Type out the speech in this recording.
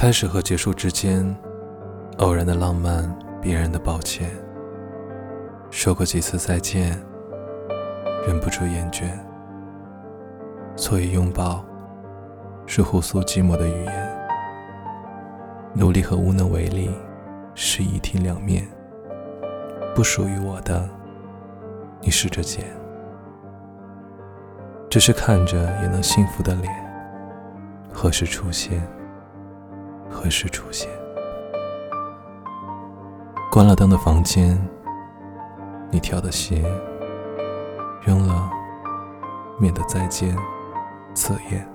开始和结束之间，偶然的浪漫，必然的抱歉。说过几次再见，忍不住厌倦。所以拥抱，是互诉寂寞的语言。努力和无能为力，是一体两面。不属于我的，你试着捡。只是看着也能幸福的脸，何时出现？何时出现？关了灯的房间，你挑的鞋扔了，免得再见刺眼。